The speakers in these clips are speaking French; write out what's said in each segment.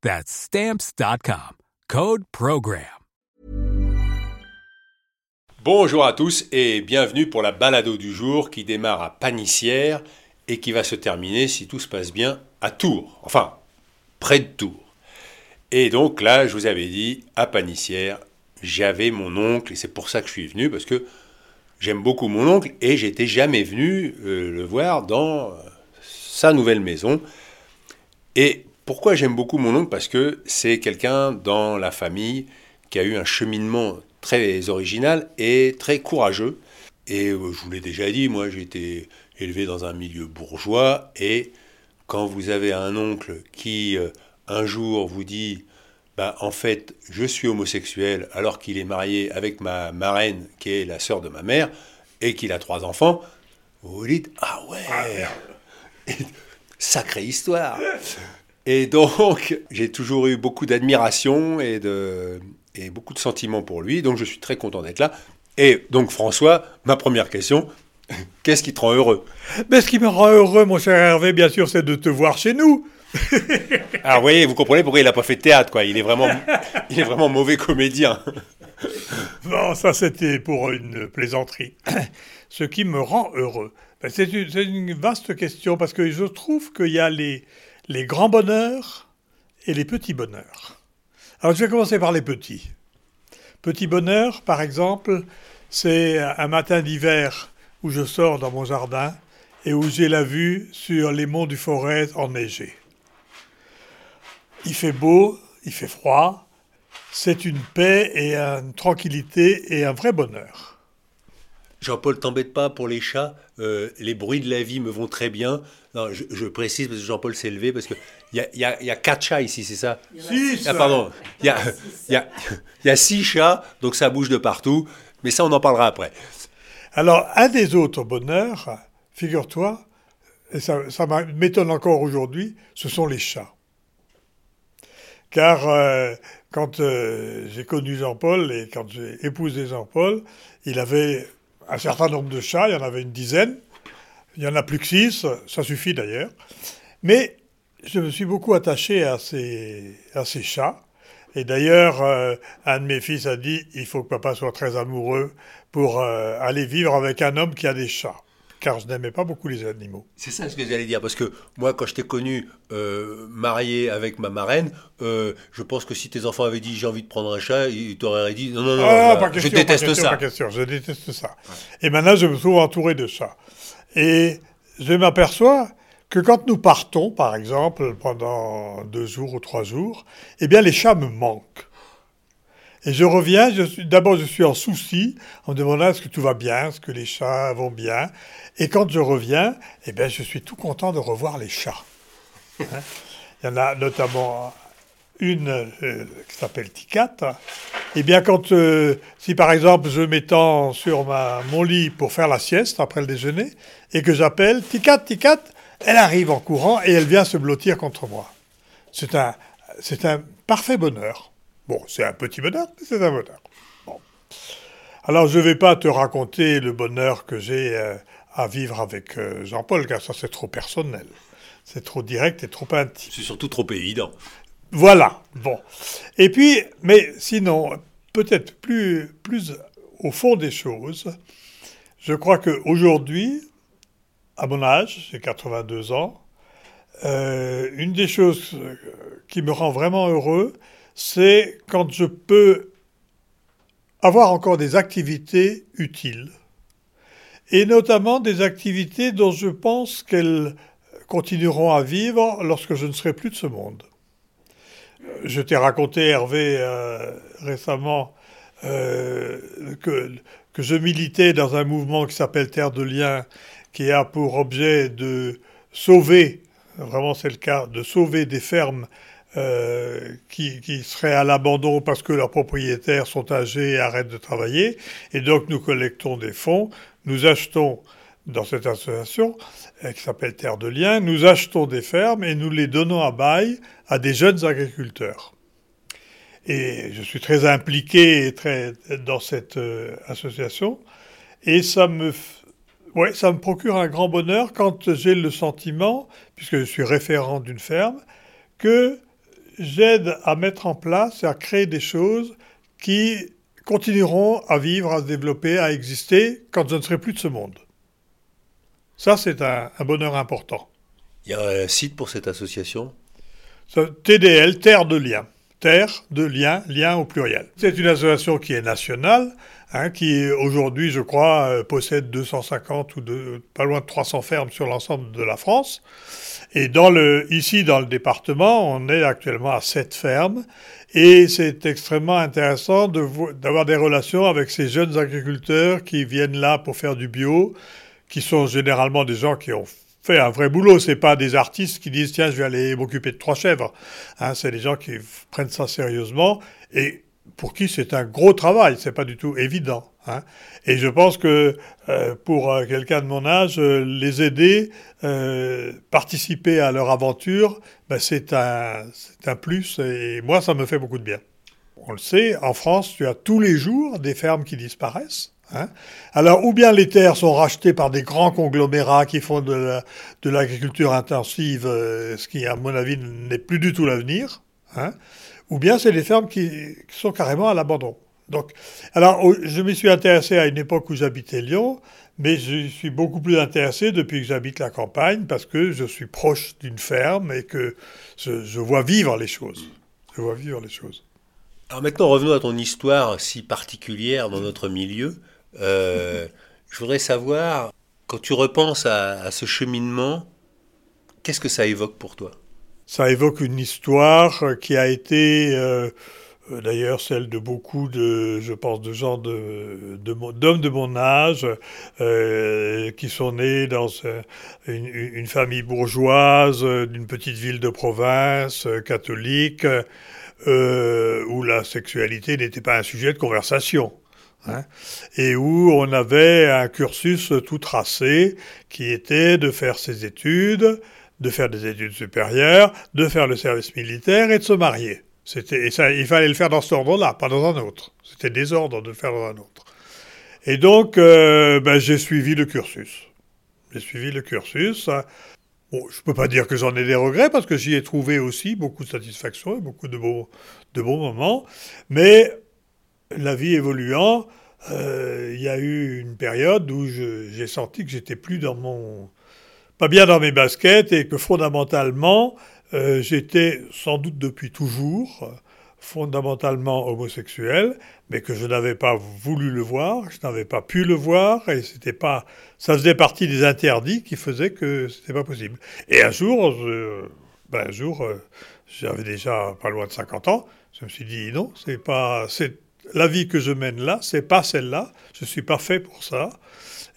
That's Stamps.com. Code PROGRAM. Bonjour à tous et bienvenue pour la balado du jour qui démarre à Panissière et qui va se terminer, si tout se passe bien, à Tours. Enfin, près de Tours. Et donc là, je vous avais dit, à Panissière, j'avais mon oncle et c'est pour ça que je suis venu parce que j'aime beaucoup mon oncle et j'étais jamais venu euh, le voir dans euh, sa nouvelle maison. Et pourquoi j'aime beaucoup mon oncle? Parce que c'est quelqu'un dans la famille qui a eu un cheminement très original et très courageux. Et euh, je vous l'ai déjà dit, moi j'ai été élevé dans un milieu bourgeois et quand vous avez un oncle qui euh, un jour vous dit bah, en fait je suis homosexuel alors qu'il est marié avec ma marraine qui est la sœur de ma mère et qu'il a trois enfants, vous vous dites ah ouais, sacrée histoire. Et donc, j'ai toujours eu beaucoup d'admiration et, de, et beaucoup de sentiments pour lui. Donc, je suis très content d'être là. Et donc, François, ma première question, qu'est-ce qui te rend heureux? Mais ce qui me rend heureux, mon cher Hervé, bien sûr, c'est de te voir chez nous. Alors, vous voyez, vous comprenez pourquoi il n'a pas fait de théâtre, quoi. Il est vraiment, il est vraiment mauvais comédien. Bon, ça, c'était pour une plaisanterie. Ce qui me rend heureux, ben, c'est une, une vaste question parce que je trouve qu'il y a les les grands bonheurs et les petits bonheurs. Alors je vais commencer par les petits. Petit bonheur, par exemple, c'est un matin d'hiver où je sors dans mon jardin et où j'ai la vue sur les monts du Forez enneigés. Il fait beau, il fait froid, c'est une paix et une tranquillité et un vrai bonheur. Jean-Paul, t'embête pas pour les chats. Euh, les bruits de la vie me vont très bien. Non, je, précise parce que Jean-Paul s'est levé parce qu'il y a, y, a, y a quatre chats ici, c'est ça? Six Ah, pardon. Il y a, y, a, y a six chats, donc ça bouge de partout. Mais ça, on en parlera après. Alors, un des autres bonheurs, figure-toi, et ça, ça m'étonne encore aujourd'hui, ce sont les chats. Car euh, quand euh, j'ai connu Jean-Paul et quand j'ai épousé Jean-Paul, il avait un certain nombre de chats, il y en avait une dizaine. Il y en a plus que six, ça suffit d'ailleurs. Mais je me suis beaucoup attaché à ces, à ces chats. Et d'ailleurs, euh, un de mes fils a dit il faut que papa soit très amoureux pour euh, aller vivre avec un homme qui a des chats car je n'aimais pas beaucoup les animaux. C'est ça ce que j'allais dire, parce que moi, quand je t'ai connu euh, marié avec ma marraine, je pense que si tes enfants avaient dit j'ai envie de prendre un chat, ils t'auraient dit non, non, non, ah, je déteste ça. Pas question, je déteste ça. Et maintenant, je me trouve entouré de chats. Et je m'aperçois que quand nous partons, par exemple, pendant deux jours ou trois jours, eh bien, les chats me manquent. Et je reviens, d'abord je suis en souci, en me demandant est-ce que tout va bien, est-ce que les chats vont bien. Et quand je reviens, eh bien, je suis tout content de revoir les chats. Hein. Il y en a notamment une euh, qui s'appelle Ticat. Eh bien, quand, euh, si par exemple je m'étends sur mon lit pour faire la sieste après le déjeuner, et que j'appelle Ticat, Ticat, elle arrive en courant et elle vient se blottir contre moi. C'est un, c'est un parfait bonheur. Bon, c'est un petit bonheur, mais c'est un bonheur. Bon. Alors, je ne vais pas te raconter le bonheur que j'ai euh, à vivre avec Jean-Paul, car ça, c'est trop personnel. C'est trop direct et trop intime. C'est surtout trop évident. Voilà, bon. Et puis, mais sinon, peut-être plus, plus au fond des choses, je crois qu'aujourd'hui, à mon âge, j'ai 82 ans, euh, une des choses euh, qui me rend vraiment heureux, c'est quand je peux avoir encore des activités utiles, et notamment des activités dont je pense qu'elles continueront à vivre lorsque je ne serai plus de ce monde. Je t'ai raconté, Hervé, euh, récemment, euh, que, que je militais dans un mouvement qui s'appelle Terre de Liens, qui a pour objet de sauver, vraiment c'est le cas, de sauver des fermes euh, qui, qui, seraient à l'abandon parce que leurs propriétaires sont âgés et arrêtent de travailler. Et donc nous collectons des fonds, nous achetons dans cette association euh, qui s'appelle Terre de Liens, nous achetons des fermes et nous les donnons à bail à des jeunes agriculteurs. Et je suis très impliqué très, dans cette euh, association et ça me, ouais, ça me procure un grand bonheur quand j'ai le sentiment, puisque je suis référent d'une ferme, que j'aide à mettre en place et à créer des choses qui continueront à vivre, à se développer, à exister quand je ne serai plus de ce monde. Ça, c'est un, bonheur important. Il y a un site pour cette association? TDL, Terre de Liens. Terre de Liens, Liens au pluriel. C'est une association qui est nationale, hein, qui aujourd'hui, je crois, euh, possède 250 ou pas loin de 300 fermes sur l'ensemble de la France. Et ici, dans le département, on est actuellement à sept fermes. Et c'est extrêmement intéressant d'avoir des relations avec ces jeunes agriculteurs qui viennent là pour faire du bio, qui sont généralement des gens qui ont un vrai boulot. C'est pas des artistes qui disent tiens je vais aller m'occuper de trois chèvres. Hein, c'est des gens qui prennent ça sérieusement et pour qui c'est un gros travail. C'est pas du tout évident. Hein. Et je pense que euh, pour euh, quelqu'un de mon âge, euh, les aider, participer à leur aventure, ben, c'est un plus. Et moi, ça me fait beaucoup de bien. On le sait, en France, tu as tous les jours des fermes qui disparaissent. Hein. Alors, ou bien les terres sont rachetées par des grands conglomérats qui font de l'agriculture intensive, ce qui, à mon avis, n'est plus du tout l'avenir, hein, ou bien c'est des fermes qui sont carrément à l'abandon. Donc, alors, je me suis intéressé à une époque où j'habitais Lyon, mais je suis beaucoup plus intéressé depuis que j'habite la campagne parce que je suis proche d'une ferme et que je, vois vivre les choses. Je vois vivre les choses. Alors maintenant, revenons à ton histoire si particulière dans notre milieu. Euh, je voudrais savoir, quand tu repenses à, ce cheminement, qu'est-ce que ça évoque pour toi? Ça évoque une histoire qui a été... Euh, euh, d'ailleurs celle de beaucoup de, je pense, de gens d'hommes de, mon âge qui sont nés dans une, famille bourgeoise d'une petite ville de province catholique où la sexualité n'était pas un sujet de conversation. Hein, et où on avait un cursus tout tracé qui était de faire ses études, de faire des études supérieures, de faire le service militaire et de se marier. C'était, ça, il fallait le faire dans cet ordre-là, pas dans un autre. C'était désordre de le faire dans un autre. Et donc, euh, ben, j'ai suivi le cursus. J'ai suivi le cursus. Bon, je ne peux pas dire que j'en ai des regrets, parce que j'y ai trouvé aussi beaucoup de satisfaction et beaucoup de beaux, de bons moments. Mais la vie évoluant, euh, il y a eu une période où j'ai senti que j'étais plus dans mon... pas bien dans mes baskets et que fondamentalement, euh, j'étais sans doute depuis toujours fondamentalement homosexuel, mais que je n'avais pas voulu le voir, je n'avais pas pu le voir, et c'était pas, ça faisait partie des interdits qui faisaient que c'était pas possible. Et un jour, ben un jour, euh, j'avais déjà pas loin de 50 ans, je me suis dit non, c'est pas, c'est la vie que je mène là, c'est pas celle-là, je suis pas fait pour ça,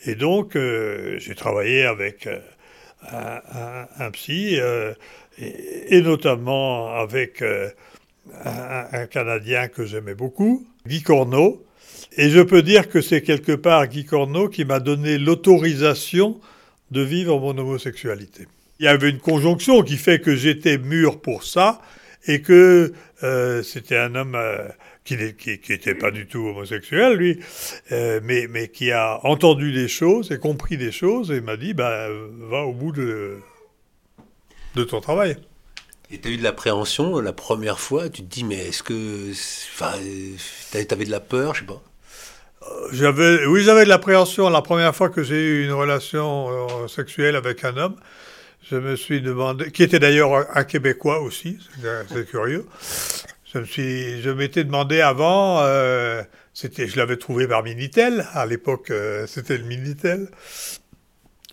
et donc euh, j'ai travaillé avec un, un, un, psy et, notamment avec euh, un, Canadien que j'aimais beaucoup, Guy Corneau. Et je peux dire que c'est quelque part Guy Corneau qui m'a donné l'autorisation de vivre mon homosexualité. Il y avait une conjonction qui fait que j'étais mûr pour ça et que euh, c'était un homme euh, qui n'était pas du tout homosexuel, lui, mais, mais qui a entendu des choses et compris des choses et m'a dit, bah, va au bout de, de ton travail. Et tu as eu de l'appréhension la première fois? Tu te dis, mais est-ce que. Enfin, tu avais de la peur, je sais pas? Euh, j'avais, oui, j'avais de l'appréhension la première fois que j'ai eu une relation euh, sexuelle avec un homme. Je me suis demandé, qui était d'ailleurs un Québécois aussi, c'est curieux. Je me suis, je m'étais demandé avant, euh, c'était, je l'avais trouvé par Minitel. À l'époque, euh, c'était le Minitel.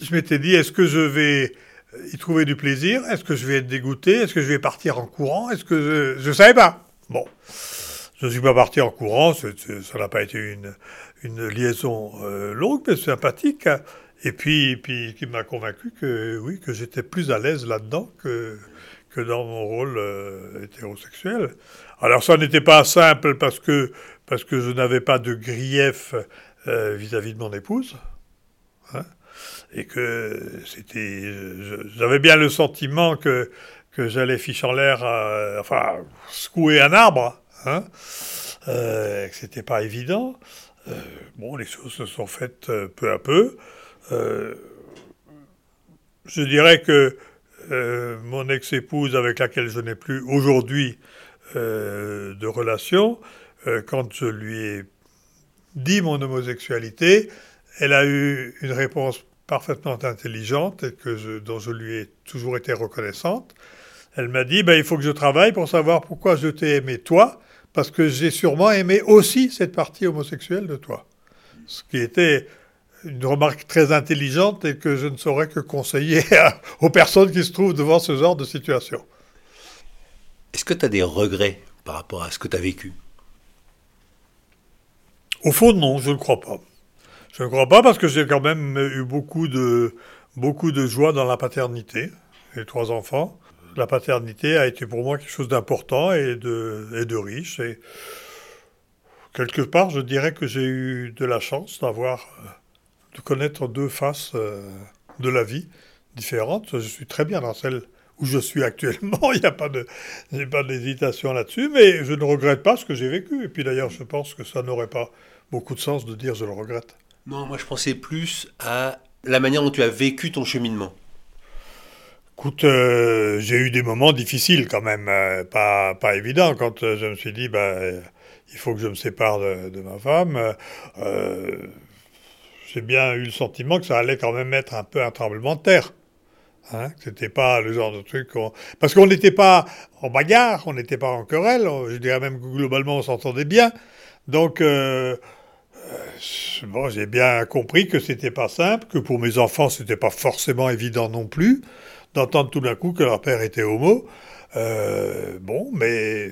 Je m'étais dit, est-ce que je vais y trouver du plaisir? Est-ce que je vais être dégoûté? Est-ce que je vais partir en courant? Est-ce que je... ne savais pas. Bon, je ne suis pas parti en courant. ça n'a pas été une, une liaison euh, longue, mais sympathique. Et puis, puis qui m'a convaincu que oui, que j'étais plus à l'aise là-dedans que, que dans mon rôle euh, hétérosexuel. Alors ça n'était pas simple parce que, parce que je n'avais pas de grief euh, vis-à-vis de mon épouse. Hein, et que c'était, j'avais bien le sentiment que, que j'allais fiche en l'air, enfin, secouer un arbre, hein, euh, que c'était pas évident. Euh, bon, les choses se sont faites euh, peu à peu. Euh, je dirais que mon ex-épouse, avec laquelle je n'ai plus aujourd'hui de relation, quand je lui ai dit mon homosexualité, elle a eu une réponse parfaitement intelligente et dont je lui ai toujours été reconnaissante. Elle m'a dit, ben, il faut que je travaille pour savoir pourquoi je t'ai aimé toi, parce que j'ai sûrement aimé aussi cette partie homosexuelle de toi. Ce qui était une remarque très intelligente et que je ne saurais que conseiller aux personnes qui se trouvent devant ce genre de situation. Est-ce que tu as des regrets par rapport à ce que tu as vécu? Au fond, non, je ne crois pas. Je ne crois pas parce que j'ai quand même eu beaucoup de, beaucoup de joie dans la paternité, les trois enfants la paternité a été pour moi quelque chose d'important et de, et de riche. Et quelque part, je dirais que j'ai eu de la chance d'avoir, euh, de connaître deux faces euh, de la vie différentes. Je suis très bien dans celle où je suis actuellement. Il n'y a pas de, pas d'hésitation là-dessus, mais je ne regrette pas ce que j'ai vécu. Et puis d'ailleurs, je pense que ça n'aurait pas beaucoup de sens de dire je le regrette. Non, moi je pensais plus à la manière dont tu as vécu ton cheminement. Écoute, euh, j'ai eu des moments difficiles quand même, euh, pas, pas évidents, quand je me suis dit, bah, il faut que je me sépare de, ma femme. J'ai bien eu le sentiment que ça allait quand même être un peu un tremblement de terre. Hein, c'était pas le genre de truc Parce qu'on n'était pas en bagarre, on n'était pas en querelle, je dirais même que globalement on s'entendait bien. Donc, bon, j'ai bien compris que c'était pas simple, que pour mes enfants c'était pas forcément évident non plus d'entendre tout d'un coup que leur père était homo. Euh, bon, mais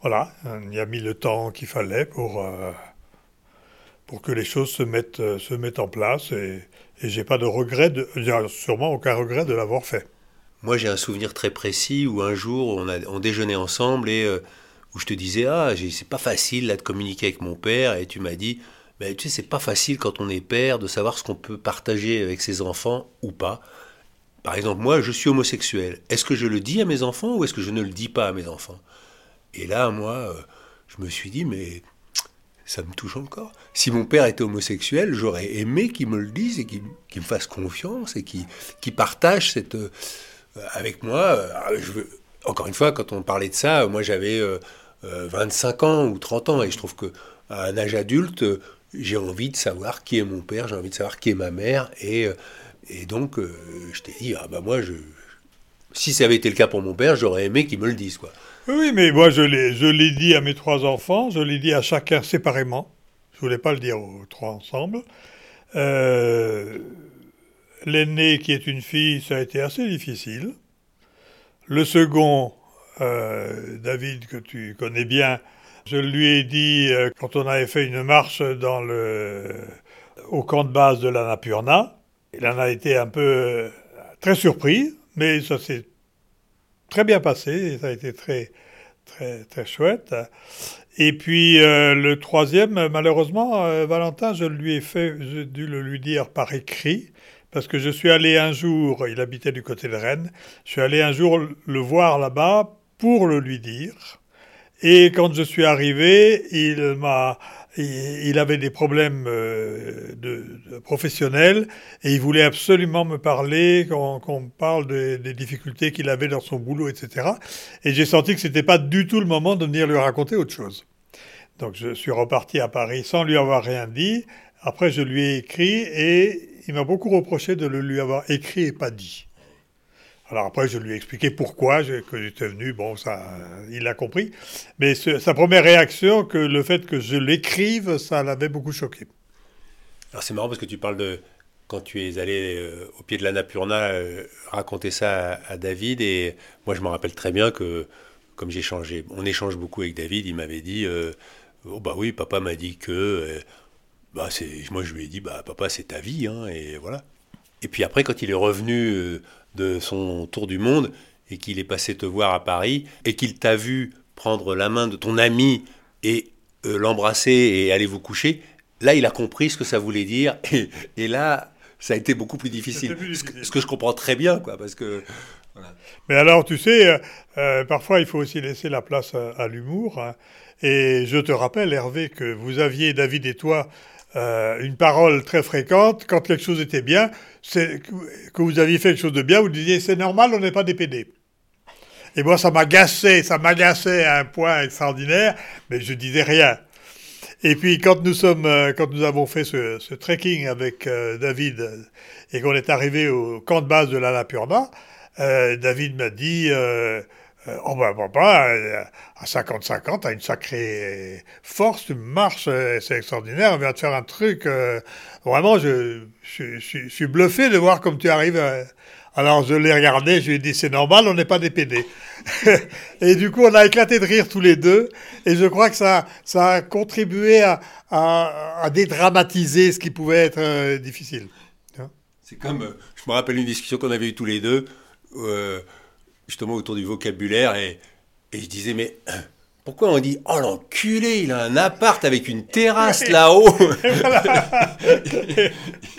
voilà, il y a mis le temps qu'il fallait pour, euh, pour que les choses se mettent, euh, se mettent en place et, et j'ai pas de regret, de, sûrement aucun regret de l'avoir fait. Moi, j'ai un souvenir très précis où un jour on, déjeunait ensemble et où je te disais ah c'est pas facile là de communiquer avec mon père et tu m'as dit mais tu sais, c'est pas facile quand on est père de savoir ce qu'on peut partager avec ses enfants ou pas. Par exemple, moi, je suis homosexuel. Est-ce que je le dis à mes enfants ou est-ce que je ne le dis pas à mes enfants? Et là, moi, euh, je me suis dit, mais ça me touche encore. Si mon père était homosexuel, j'aurais aimé qu'il me le dise et qu'il me fasse confiance et qu'il partage cette, euh, avec moi. Euh, encore une fois, quand on parlait de ça, moi j'avais 25 ans ou 30 ans et je trouve que à un âge adulte, j'ai envie de savoir qui est mon père, j'ai envie de savoir qui est ma mère, et, euh, donc euh, je t'ai dit, ah bah moi, je, si ça avait été le cas pour mon père, j'aurais aimé qu'il me le dise, quoi. Oui, mais moi je l'ai, je l'ai dit à mes trois enfants, je l'ai dit à chacun séparément, je voulais pas le dire aux trois ensemble. Euh, l'aîné qui est une fille, ça a été assez difficile. Le second, David, que tu connais bien, je lui ai dit, euh, quand on avait fait une marche dans le, au camp de base de l'Annapurna, il en a été un peu euh, très surpris, mais ça s'est très bien passé, ça a été très, très, très chouette. Et puis euh, le troisième, malheureusement, Valentin, je lui ai fait, dû le lui dire par écrit, parce que je suis allé un jour, il habitait du côté de Rennes, je suis allé un jour le voir là-bas pour le lui dire. Et quand je suis arrivé, il m'a, il avait des problèmes euh, de, professionnels et il voulait absolument me parler, qu'on parle des difficultés qu'il avait dans son boulot, etc. Et j'ai senti que c'était pas du tout le moment de venir lui raconter autre chose. Donc je suis reparti à Paris sans lui avoir rien dit. Après, je lui ai écrit et il m'a beaucoup reproché de le lui avoir écrit et pas dit. Alors après, je lui ai expliqué pourquoi que j'étais venu. Bon, ça, il l'a compris. Mais sa première réaction, que le fait que je l'écrive, ça l'avait beaucoup choqué. Alors c'est marrant parce que tu parles de quand tu es allé euh, au pied de l'Annapurna euh, raconter ça à, David. Et moi, je me rappelle très bien que, comme j'ai changé, on échange beaucoup avec David, il m'avait dit euh, Oh, bah oui, papa m'a dit que. bah, moi, je lui ai dit Bah, papa, c'est ta vie. Hein, et voilà. Et puis après, quand il est revenu de son tour du monde et qu'il est passé te voir à Paris et qu'il t'a vu prendre la main de ton ami et l'embrasser et aller vous coucher, là, il a compris ce que ça voulait dire. et là, ça a été beaucoup plus difficile. Ce, que, je comprends très bien, quoi, parce que. Mais alors, tu sais, euh, euh, parfois, il faut aussi laisser la place à, l'humour. Hein. Et je te rappelle, Hervé, que vous aviez, David et toi, euh, une parole très fréquente. Quand quelque chose était bien, c'est que vous aviez fait quelque chose de bien, vous disiez c'est normal, on n'est pas des PD. Et moi, ça m'agaçait, ça m'agaçait à un point extraordinaire, mais je disais rien. Et puis quand nous sommes, euh, quand nous avons fait ce, trekking avec euh, David et qu'on est arrivé au camp de base de l'Annapurna, euh, David m'a dit Oh ben papa, à 50-50, t'as une sacrée force, tu marches, c'est extraordinaire, on vient de faire un truc. vraiment, je, je, je, suis bluffé de voir comme tu arrives alors je l'ai regardé, je lui ai dit c'est normal, on n'est pas des PD. et du coup, on a éclaté de rire tous les deux. Et je crois que ça, ça a contribué à, à, dédramatiser ce qui pouvait être euh, difficile. C'est comme, euh, je me rappelle une discussion qu'on avait eue tous les deux, euh, justement autour du vocabulaire, et, et je disais, mais pourquoi on dit Oh l'enculé, il a un appart avec une terrasse là-haut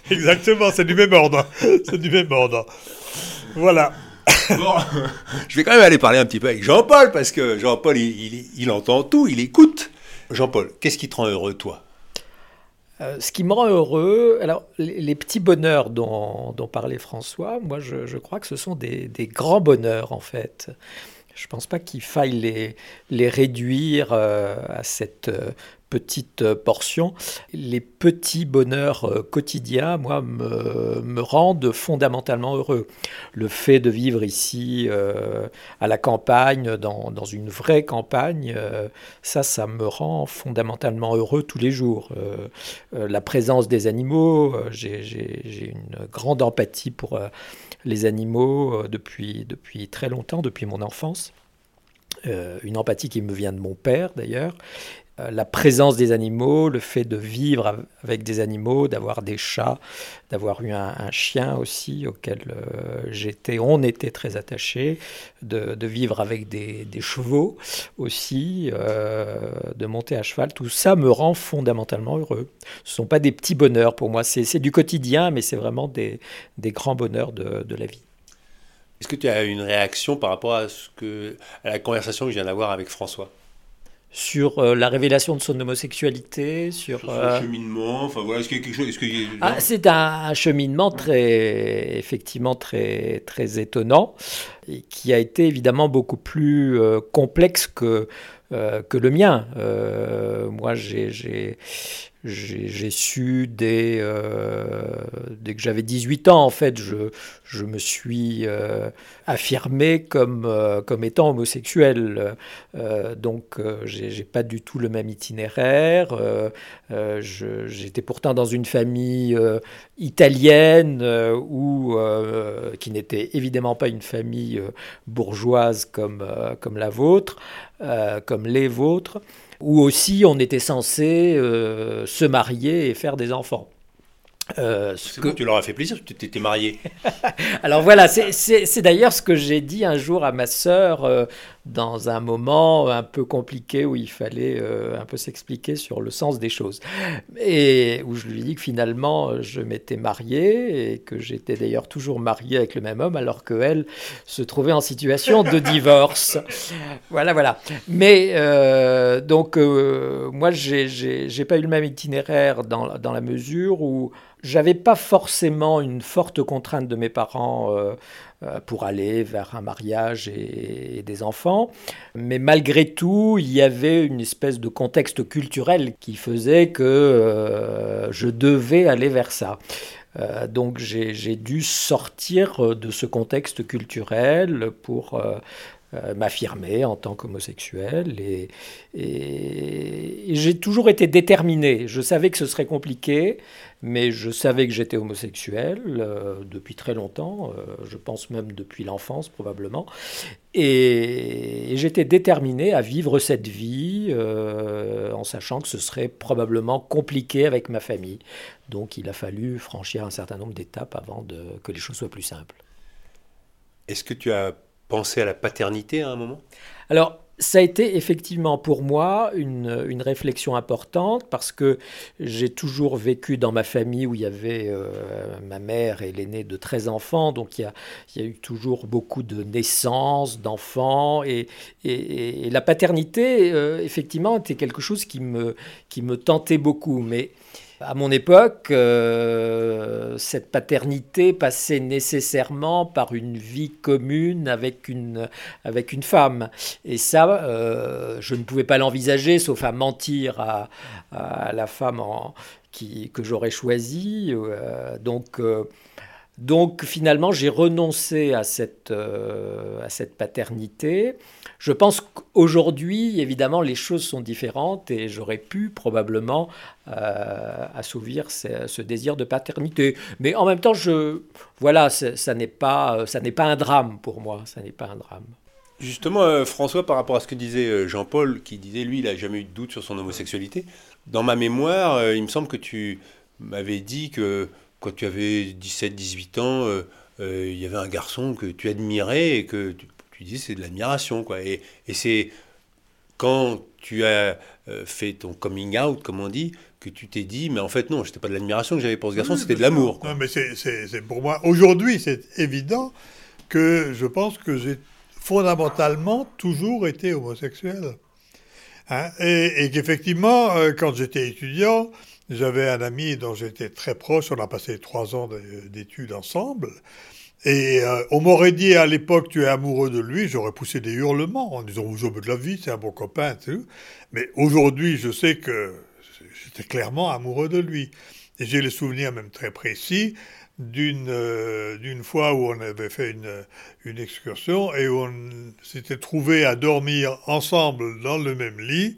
Exactement, c'est du même ordre. C'est du même ordre. Voilà. Bon, je vais quand même aller parler un petit peu avec Jean-Paul, parce que Jean-Paul, il, entend tout, il écoute. Jean-Paul, qu'est-ce qui te rend heureux, toi? Euh, ce qui me rend heureux, alors les, petits bonheurs dont, parlait François, moi je, crois que ce sont des, des grands bonheurs en fait. Je ne pense pas qu'il faille les, les réduire euh, à cette euh, petite euh, portion. Les petits bonheurs euh, quotidiens, moi, me, me, rendent fondamentalement heureux. Le fait de vivre ici euh, à la campagne, dans, dans une vraie campagne, ça, ça me rend fondamentalement heureux tous les jours. la présence des animaux, j'ai une grande empathie pour les animaux depuis, depuis très longtemps, depuis mon enfance. une empathie qui me vient de mon père d'ailleurs, la présence des animaux, le fait de vivre avec des animaux, d'avoir des chats, d'avoir eu un, chien aussi auquel euh, j'étais, on était très attachés, de, vivre avec des, chevaux aussi, euh, de monter à cheval, tout ça me rend fondamentalement heureux. Ce ne sont pas des petits bonheurs pour moi, c'est du quotidien, mais c'est vraiment des, grands bonheurs de, la vie. Est-ce que tu as une réaction par rapport à, à la conversation que je viens d'avoir avec François? Sur euh, la révélation de son homosexualité, sur, sur son euh, cheminement. Enfin voilà, est-ce qu'il y a quelque chose ah, C'est un, cheminement très, effectivement très très étonnant et qui a été évidemment beaucoup plus euh, complexe que que le mien. moi, j'ai j'ai su dès, euh, dès que j'avais 18 ans, en fait, je, je me suis euh, affirmé comme, euh, comme étant homosexuel. donc, j'ai pas du tout le même itinéraire. J'étais pourtant dans une famille italienne qui n'était évidemment pas une famille bourgeoise comme, comme la vôtre, comme les vôtres où aussi on était censé euh, se marier et faire des enfants. Euh, que... tu leur as fait plaisir, tu t'étais marié. Alors voilà, c'est d'ailleurs ce que j'ai dit un jour à ma sœur euh, dans un moment un peu compliqué où il fallait euh, un peu s'expliquer sur le sens des choses. Et où je lui ai dit que finalement je m'étais marié et que j'étais d'ailleurs toujours marié avec le même homme alors qu'elle se trouvait en situation de divorce. voilà, voilà. Mais donc moi, j'ai pas eu le même itinéraire dans, dans la mesure où j'avais pas forcément une forte contrainte de mes parents euh, euh, pour aller vers un mariage et, des enfants, mais malgré tout, il y avait une espèce de contexte culturel qui faisait que euh, je devais aller vers ça. donc j'ai dû sortir de ce contexte culturel pour euh, m'affirmer en tant qu'homosexuel. Et, j'ai toujours été déterminé. Je savais que ce serait compliqué, mais je savais que j'étais homosexuel euh, depuis très longtemps, euh, je pense même depuis l'enfance probablement. Et, j'étais déterminé à vivre cette vie en sachant que ce serait probablement compliqué avec ma famille. Donc il a fallu franchir un certain nombre d'étapes avant de, que les choses soient plus simples. Est-ce que tu as penser à la paternité à un moment? Alors, ça a été effectivement pour moi une, une réflexion importante parce que j'ai toujours vécu dans ma famille où il y avait euh, ma mère et l'aîné de 13 enfants, donc il y, a, il y, a, eu toujours beaucoup de naissances, d'enfants, et, et, la paternité, euh, effectivement, était quelque chose qui me, qui me tentait beaucoup. Mais à mon époque, euh, cette paternité passait nécessairement par une vie commune avec une, avec une femme. Et ça, euh, je ne pouvais pas l'envisager, sauf à mentir à, la femme qui, que j'aurais choisie. Euh, donc, donc finalement, j'ai renoncé à cette, à cette paternité. Je pense qu'aujourd'hui, évidemment, les choses sont différentes et j'aurais pu probablement euh, assouvir ce, désir de paternité. Mais en même temps, je, voilà, ça n'est pas, pas un drame pour moi. Ça n'est pas un drame. Justement, euh, François, par rapport à ce que disait euh, Jean-Paul, qui disait lui, il n'a jamais eu de doute sur son homosexualité. Dans ma mémoire, il me semble que tu m'avais dit que quand tu avais 17-18 ans, il y avait un garçon que tu admirais et que tu dis c'est de l'admiration. quoi. Et, et c'est quand tu as euh, fait ton coming out, comme on dit, que tu t'es dit, mais en fait non, c'était pas de l'admiration que j'avais pour ce garçon, c'était de l'amour. Non, mais c'est pour moi, aujourd'hui, c'est évident que je pense que j'ai fondamentalement toujours été homosexuel. Hein. et, et qu'effectivement, euh, quand j'étais étudiant, j'avais un ami dont j'étais très proche, on a passé trois ans d'études ensemble, et euh, on m'aurait dit à l'époque, tu es amoureux de lui, j'aurais poussé des hurlements en disant, vous de la vie, c'est un bon copain, Mais aujourd'hui, je sais que j'étais clairement amoureux de lui. Et j'ai le souvenir même très précis d'une euh, fois où on avait fait une, une excursion et où on s'était trouvé à dormir ensemble dans le même lit.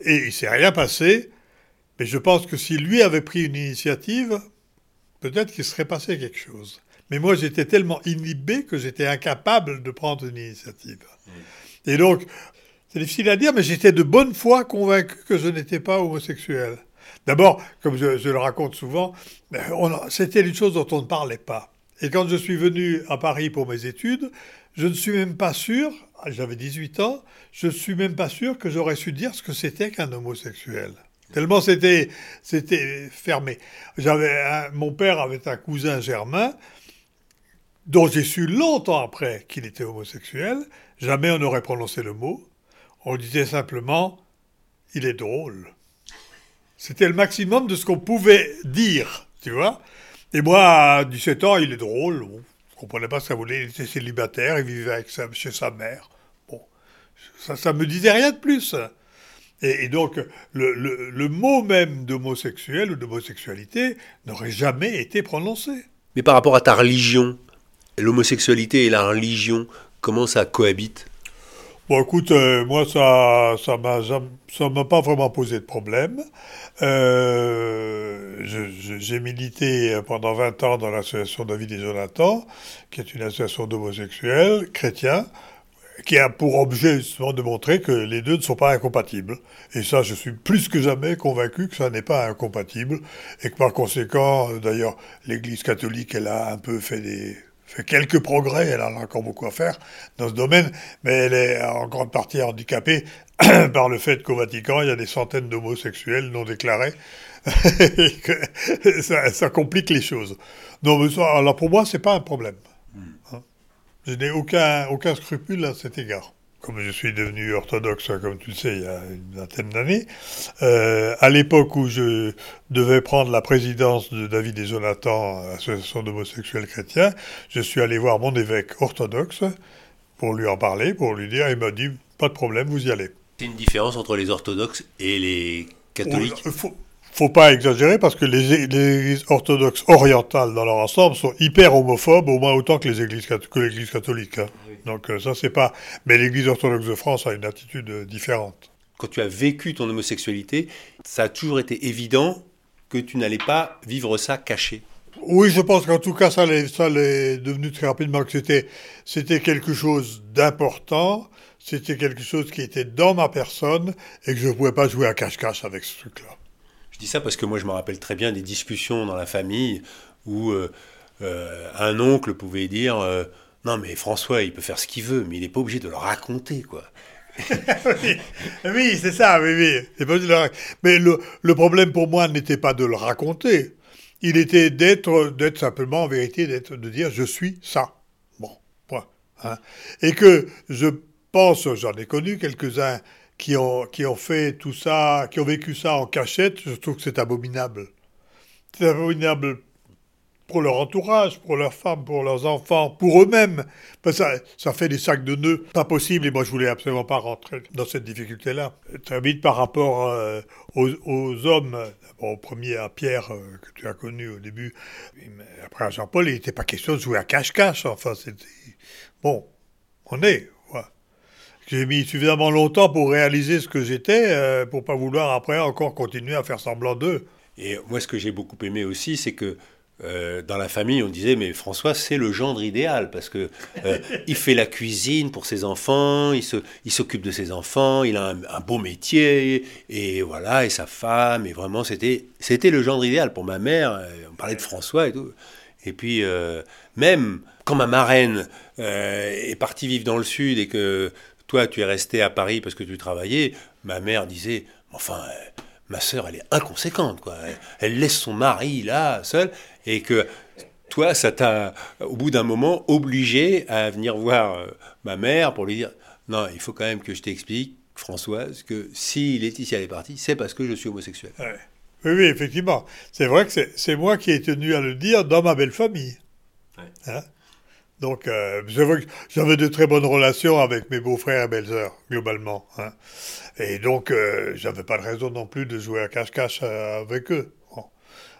Et il s'est rien passé. Mais je pense que si lui avait pris une initiative, peut-être qu'il serait passé quelque chose. Mais moi, j'étais tellement inhibé que j'étais incapable de prendre une initiative. Et donc, c'est difficile à dire, mais j'étais de bonne foi convaincu que je n'étais pas homosexuel. D'abord, comme je, le raconte souvent, ben, c'était une chose dont on ne parlait pas. Et quand je suis venu à Paris pour mes études, je ne suis même pas sûr, j'avais 18 ans, je ne suis même pas sûr que j'aurais su dire ce que c'était qu'un homosexuel. Tellement c'était, c'était fermé. J'avais mon père avait un cousin germain dont j'ai su longtemps après qu'il était homosexuel. Jamais on n'aurait prononcé le mot. On disait simplement il est drôle. C'était le maximum de ce qu'on pouvait dire, tu vois. Et moi, à 17 ans, il est drôle. Bon, je ne comprenais pas ce que ça voulait. Il était célibataire, il vivait avec chez sa mère. Bon, ça ne me disait rien de plus. Et, donc, le, le mot même d'homosexuel ou d'homosexualité n'aurait jamais été prononcé. Mais par rapport à ta religion, l'homosexualité et la religion, comment ça cohabite? Bon, écoute, euh, moi, ça ça m'a, ça m'a pas vraiment posé de problème. Euh, j'ai milité pendant 20 ans dans l'association David et Jonathan, qui est une association d'homosexuels chrétiens, qui a pour objet justement de montrer que les deux ne sont pas incompatibles. Et ça, je suis plus que jamais convaincu que ça n'est pas incompatible, et que par conséquent, d'ailleurs, l'Église catholique, elle a un peu fait des fait quelques progrès, elle a encore beaucoup à faire dans ce domaine, mais elle est en grande partie handicapée par le fait qu'au Vatican, il y a des centaines d'homosexuels non déclarés, et que ça, ça, complique les choses. Non, mais ça, alors pour moi, c'est pas un problème. Hmm. Hein. Je n'ai aucun, aucun scrupule à cet égard comme je suis devenu orthodoxe, comme tu le sais, il y a une vingtaine d'années, euh, à l'époque où je devais prendre la présidence de David et Jonathan, association d'homosexuels chrétiens, je suis allé voir mon évêque orthodoxe pour lui en parler, pour lui dire, il m'a dit, pas de problème, vous y allez. C'est une différence entre les orthodoxes et les catholiques? faut, faut pas exagérer parce que les, églises orthodoxes orientales dans leur ensemble sont hyper homophobes, au moins autant que les églises que l'Église catholique. Hein. Donc euh, ça c'est pas. Mais l'Église orthodoxe de France a une attitude euh, différente. Quand tu as vécu ton homosexualité, ça a toujours été évident que tu n'allais pas vivre ça caché. Oui, je pense qu'en tout cas, ça l'est, ça l'est devenu très rapidement que c'était, c'était quelque chose d'important, c'était quelque chose qui était dans ma personne et que je ne pouvais pas jouer à cache-cache avec ce truc-là. Je dis ça parce que moi, je me rappelle très bien des discussions dans la famille où euh, euh, un oncle pouvait dire euh, Non, mais François, il peut faire ce qu'il veut, mais il n'est pas obligé de le raconter, quoi. oui, c'est ça, oui, oui. Mais le, problème pour moi n'était pas de le raconter. Il était d'être, d'être simplement, en vérité, d'être, de dire je suis ça. Bon, point. Hein. Et que je pense, j'en ai connu quelques-uns qui ont, qui ont fait tout ça, qui ont vécu ça en cachette, je trouve que c'est abominable. C'est abominable pour leur entourage, pour leurs femmes, pour leurs enfants, pour eux-mêmes. Ça, ça fait des sacs de nœuds, pas possible, et moi je voulais absolument pas rentrer dans cette difficulté-là. Très vite par rapport euh, aux, hommes, au premier à Pierre, euh, que tu as connu au début, après à Jean-Paul, il n'était pas question de jouer à cache-cache, enfin c'était... Bon, on est, j'ai mis suffisamment longtemps pour réaliser ce que j'étais, euh, pour pas vouloir après encore continuer à faire semblant d'eux. Et moi, ce que j'ai beaucoup aimé aussi, c'est que euh, dans la famille, on disait mais François, c'est le gendre idéal parce que euh, il fait la cuisine pour ses enfants, il se, il s'occupe de ses enfants, il a un, beau métier et voilà et sa femme et vraiment c'était, c'était le gendre idéal pour ma mère. On parlait de François et tout. Et puis même quand ma marraine est partie vivre dans le sud et que toi, tu es resté à Paris parce que tu travaillais. Ma mère disait, enfin, euh, ma sœur, elle est inconséquente, quoi. Elle, laisse son mari là, seul, et que toi, ça t'a, au bout d'un moment, obligé à venir voir euh, ma mère pour lui dire, non, il faut quand même que je t'explique, Françoise, que si Laetitia est partie, c'est parce que je suis homosexuel. Oui, oui, effectivement. C'est vrai que c'est moi qui ai tenu à le dire dans ma belle famille. Hein? Donc, euh, j'avais de très bonnes relations avec mes beaux-frères et belles-sœurs, globalement. Hein. Et donc, euh, j'avais pas de raison non plus de jouer à cache-cache euh, avec eux.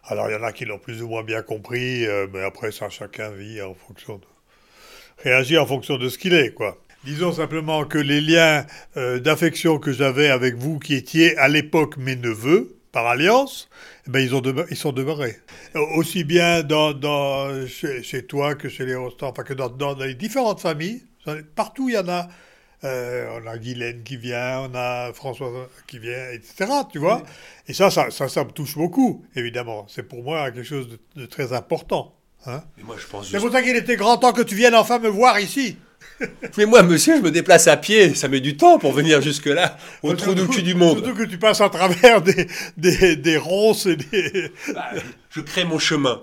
Alors, il y en a qui l'ont plus ou moins bien compris, euh, mais après, ça, chacun vit en fonction de... réagit en fonction de ce qu'il est, quoi. Disons simplement que les liens d'affection que j'avais avec vous, qui étiez à l'époque mes neveux, par alliance, ben ils, ont ils sont demeurés. Aussi bien dans, chez, toi que chez les Rostand, enfin que dans, les différentes familles. Partout, il y en a. Euh, on a Guylaine qui vient, on a François qui vient, etc. Tu vois Et ça ça, ça, me touche beaucoup, évidemment. C'est pour moi quelque chose de, très important. Hein C'est pour ça qu'il était grand temps que tu viennes enfin me voir ici. Mais moi, monsieur, je me déplace à pied. Ça met du temps pour venir jusque-là, au trou du cul du monde. Surtout que tu passes à travers des, des, des ronces et des... Bah, je crée mon chemin.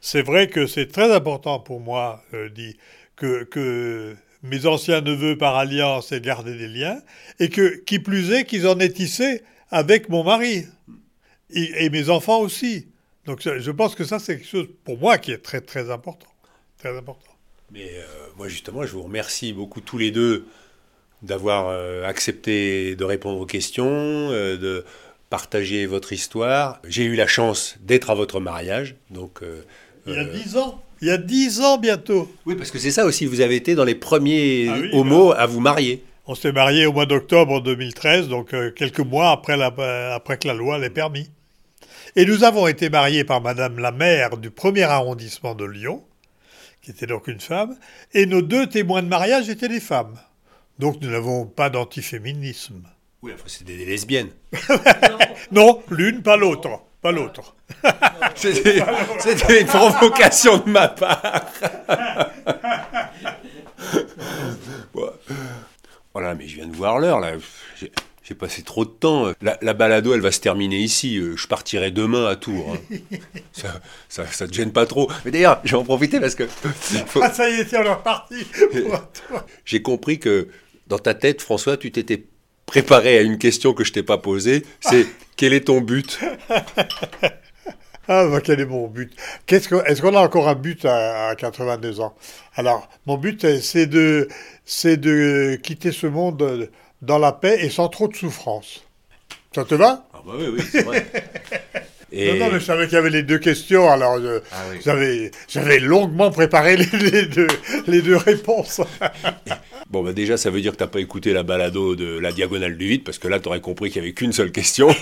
C'est vrai que c'est très important pour moi, euh, dit, que, que mes anciens neveux par alliance aient gardé des liens, et que, qui plus est, qu'ils en aient tissé avec mon mari. Et, et mes enfants aussi. Donc je pense que ça, c'est quelque chose, pour moi, qui est très, très important. Très important. Mais euh, moi, justement, je vous remercie beaucoup tous les deux d'avoir euh, accepté de répondre aux questions, euh, de partager votre histoire. J'ai eu la chance d'être à votre mariage, donc... il y a dix ans il y a dix ans bientôt. Oui, parce que c'est ça aussi, vous avez été dans les premiers ah homos à vous marier. On s'est marié au mois d'octobre 2013, donc quelques mois après, la, après que la loi l'ait permis. Et nous avons été mariés par Madame la maire du premier arrondissement de Lyon, qui était donc une femme, et nos deux témoins de mariage étaient des femmes. Donc nous n'avons pas d'antiféminisme. Oui, enfin, c'était des lesbiennes. non, l'une, pas l'autre. Pas l'autre. C'était une provocation de ma part. Voilà, mais je viens de voir l'heure, là. J'ai passé trop de temps. La, balado, elle va se terminer ici. Euh, je partirai demain à Tours. Hein. ça, ça, ça, te gêne pas trop. Mais d'ailleurs, je vais en profiter parce que. Ah, ça y est, c'est leur parti. J'ai compris que dans ta tête, François, tu t'étais préparé à une question que je t'ai pas posée. C'est quel est ton but? Ah, bah, quel est mon but? Est-ce qu'on a encore un but à, à 82 ans? Alors, mon but, c'est de, de quitter ce monde dans la paix et sans trop de souffrance. Ça te va? Ah bah oui, oui, c'est vrai. Non, non, mais je savais qu'il y avait les deux questions, alors ah j'avais longuement préparé les, deux, les deux réponses. bon, bah déjà, ça veut dire que tu n'as pas écouté la balado de la diagonale du vide, parce que là, tu aurais compris qu'il n'y avait qu'une seule question.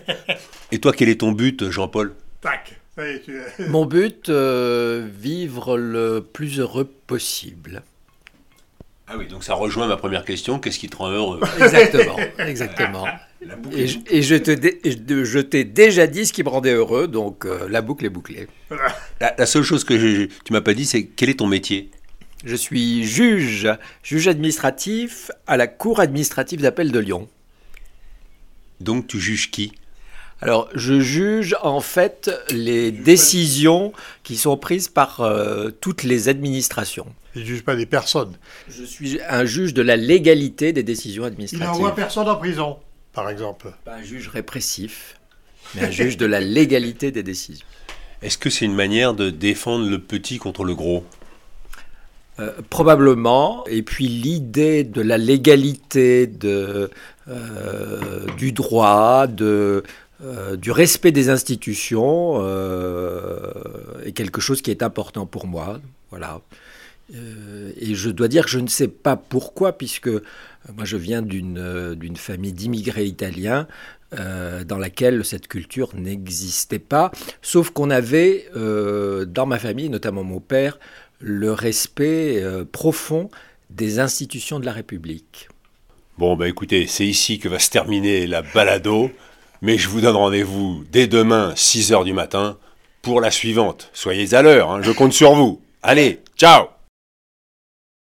Et toi, quel est ton but, Jean-Paul? Tac Mon but, euh, vivre le plus heureux possible. Ah oui, donc ça rejoint ma première question. Qu'est-ce qui te rend heureux? Exactement, exactement. Et, je, te je t'ai déjà dit ce qui me rendait heureux, donc euh, la boucle est bouclée. La, seule chose que je, tu m'as pas dit, c'est quel est ton métier? Je suis juge, juge administratif à la Cour administrative d'appel de Lyon. Donc tu juges qui? Alors, je juge en fait les décisions qui sont prises par euh, toutes les administrations. Je ne juge pas des personnes. Je suis un juge de la légalité des décisions administratives. Il n'envoie personne en prison, par exemple. Pas un juge répressif, mais un juge de la légalité des décisions. Est-ce que c'est une manière de défendre le petit contre le gros? Euh, probablement. Et puis l'idée de la légalité, de, euh, du droit, de, euh, du respect des institutions est quelque chose qui est important pour moi. Voilà. Euh, et je dois dire que je ne sais pas pourquoi, puisque euh, moi je viens d'une euh, famille d'immigrés italiens dans laquelle cette culture n'existait pas, sauf qu'on avait dans ma famille, notamment mon père, le respect profond des institutions de la République. Bon, bah écoutez, c'est ici que va se terminer la balado, mais je vous donne rendez-vous dès demain, 6h du matin, pour la suivante. Soyez à l'heure, hein, je compte sur vous. Allez, ciao